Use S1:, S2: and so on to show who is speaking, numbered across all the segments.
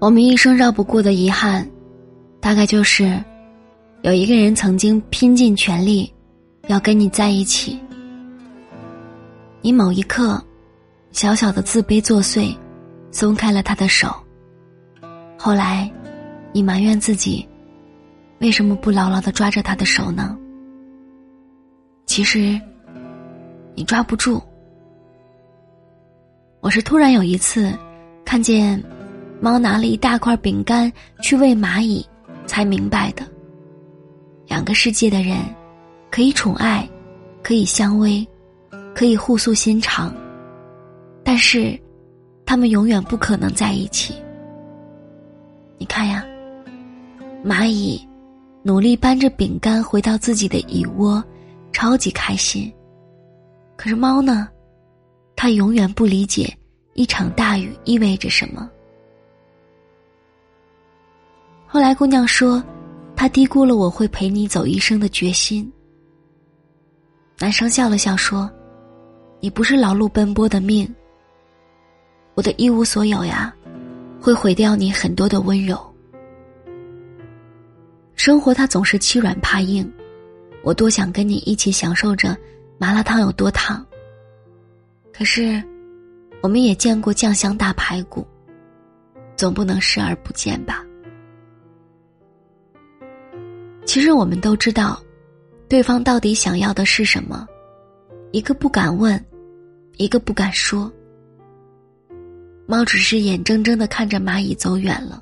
S1: 我们一生绕不过的遗憾，大概就是有一个人曾经拼尽全力要跟你在一起，你某一刻小小的自卑作祟，松开了他的手。后来，你埋怨自己为什么不牢牢的抓着他的手呢？其实，你抓不住。我是突然有一次看见。猫拿了一大块饼干去喂蚂蚁，才明白的。两个世界的人，可以宠爱，可以相偎，可以互诉心肠，但是，他们永远不可能在一起。你看呀，蚂蚁努力搬着饼干回到自己的蚁窝，超级开心。可是猫呢，它永远不理解一场大雨意味着什么。后来，姑娘说，她低估了我会陪你走一生的决心。男生笑了笑说：“你不是劳碌奔波的命，我的一无所有呀，会毁掉你很多的温柔。生活它总是欺软怕硬，我多想跟你一起享受着麻辣烫有多烫。可是，我们也见过酱香大排骨，总不能视而不见吧。”其实我们都知道，对方到底想要的是什么，一个不敢问，一个不敢说。猫只是眼睁睁的看着蚂蚁走远了，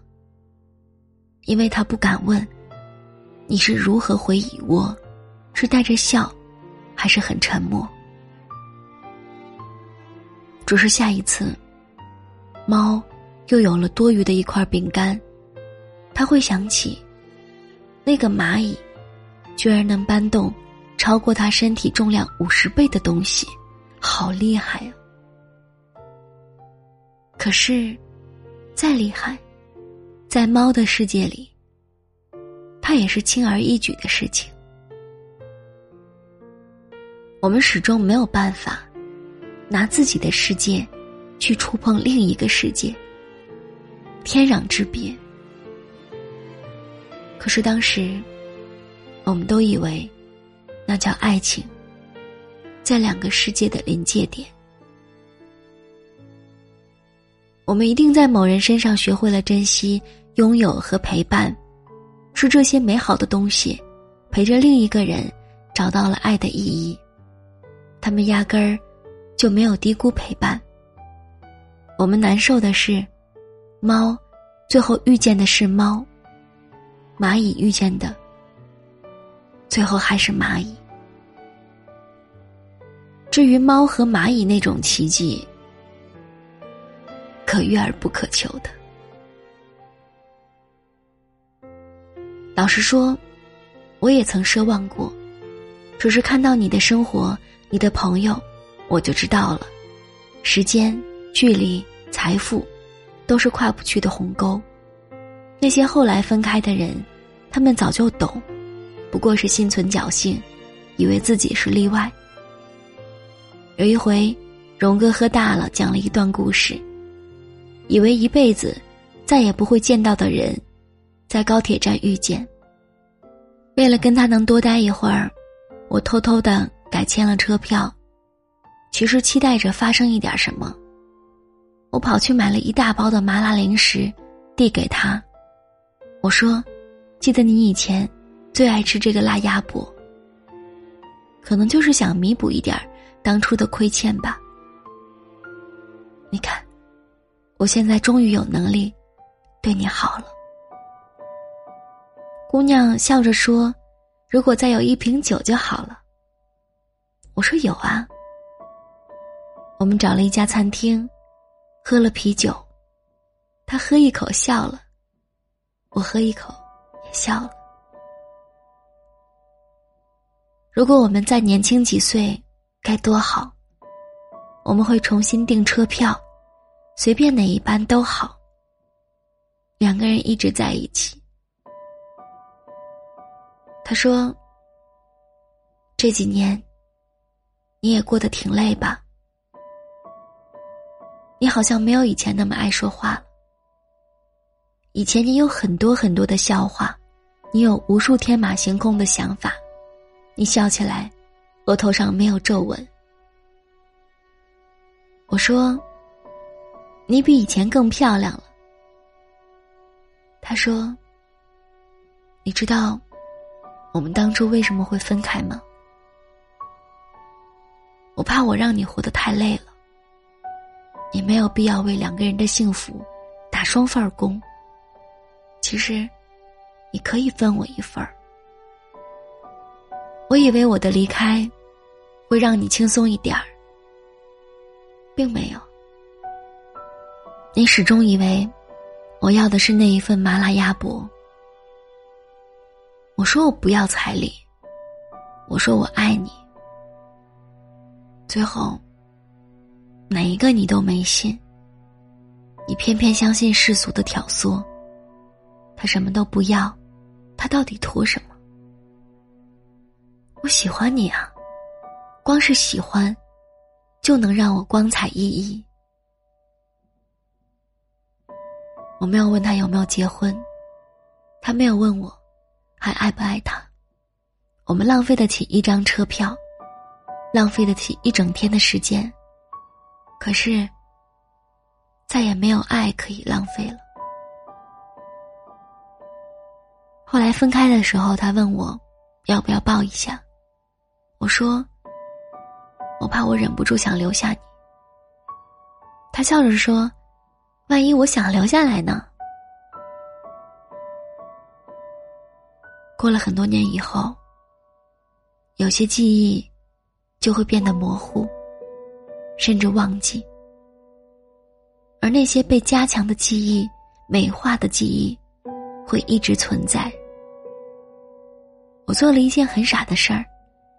S1: 因为它不敢问，你是如何回蚁窝，是带着笑，还是很沉默？只是下一次，猫又有了多余的一块饼干，它会想起。那个蚂蚁，居然能搬动超过它身体重量五十倍的东西，好厉害啊！可是，再厉害，在猫的世界里，它也是轻而易举的事情。我们始终没有办法拿自己的世界去触碰另一个世界，天壤之别。可是当时，我们都以为，那叫爱情，在两个世界的临界点。我们一定在某人身上学会了珍惜、拥有和陪伴，是这些美好的东西，陪着另一个人找到了爱的意义。他们压根儿就没有低估陪伴。我们难受的是，猫最后遇见的是猫。蚂蚁遇见的，最后还是蚂蚁。至于猫和蚂蚁那种奇迹，可遇而不可求的。老实说，我也曾奢望过，只是看到你的生活、你的朋友，我就知道了，时间、距离、财富，都是跨不去的鸿沟。那些后来分开的人，他们早就懂，不过是心存侥幸，以为自己是例外。有一回，荣哥喝大了，讲了一段故事，以为一辈子再也不会见到的人，在高铁站遇见。为了跟他能多待一会儿，我偷偷的改签了车票，其实期待着发生一点什么。我跑去买了一大包的麻辣零食，递给他。我说：“记得你以前最爱吃这个辣鸭脖，可能就是想弥补一点当初的亏欠吧。你看，我现在终于有能力对你好了。”姑娘笑着说：“如果再有一瓶酒就好了。”我说：“有啊。”我们找了一家餐厅，喝了啤酒，他喝一口笑了，我喝一口也笑了。如果我们再年轻几岁，该多好！我们会重新订车票，随便哪一班都好。两个人一直在一起。他说：“这几年，你也过得挺累吧？你好像没有以前那么爱说话。以前你有很多很多的笑话，你有无数天马行空的想法，你笑起来，额头上没有皱纹。”我说：“你比以前更漂亮了。”他说：“你知道我们当初为什么会分开吗？我怕我让你活得太累了。你没有必要为两个人的幸福打双份工。其实，你可以分我一份儿。我以为我的离开会让你轻松一点儿。”并没有，你始终以为我要的是那一份麻辣鸭脖。我说我不要彩礼，我说我爱你。最后，哪一个你都没信，你偏偏相信世俗的挑唆。他什么都不要，他到底图什么？我喜欢你啊，光是喜欢。就能让我光彩熠熠。我没有问他有没有结婚，他没有问我还爱不爱他。我们浪费得起一张车票，浪费得起一整天的时间，可是再也没有爱可以浪费了。后来分开的时候，他问我要不要抱一下，我说。我怕我忍不住想留下你。他笑着说：“万一我想留下来呢？”过了很多年以后，有些记忆就会变得模糊，甚至忘记；而那些被加强的记忆、美化的记忆，会一直存在。我做了一件很傻的事儿，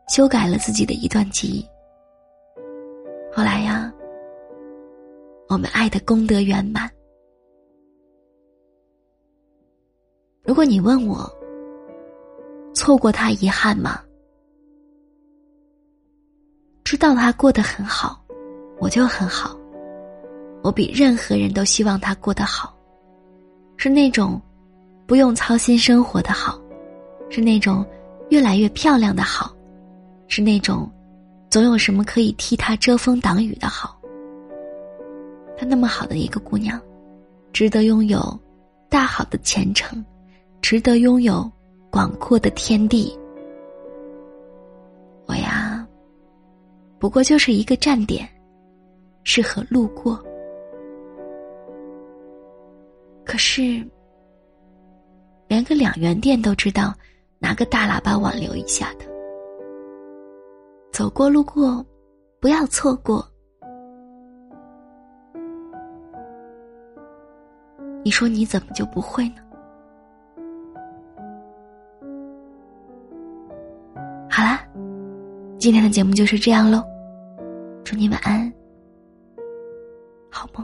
S1: 修改了自己的一段记忆。后来呀，我们爱的功德圆满。如果你问我，错过他遗憾吗？知道他过得很好，我就很好。我比任何人都希望他过得好，是那种不用操心生活的好，是那种越来越漂亮的好，是那种。总有什么可以替他遮风挡雨的好。她那么好的一个姑娘，值得拥有大好的前程，值得拥有广阔的天地。我呀，不过就是一个站点，适合路过。可是，连个两元店都知道拿个大喇叭挽留一下的。走过路过，不要错过。你说你怎么就不会呢？好啦，今天的节目就是这样喽。祝你晚安，好梦。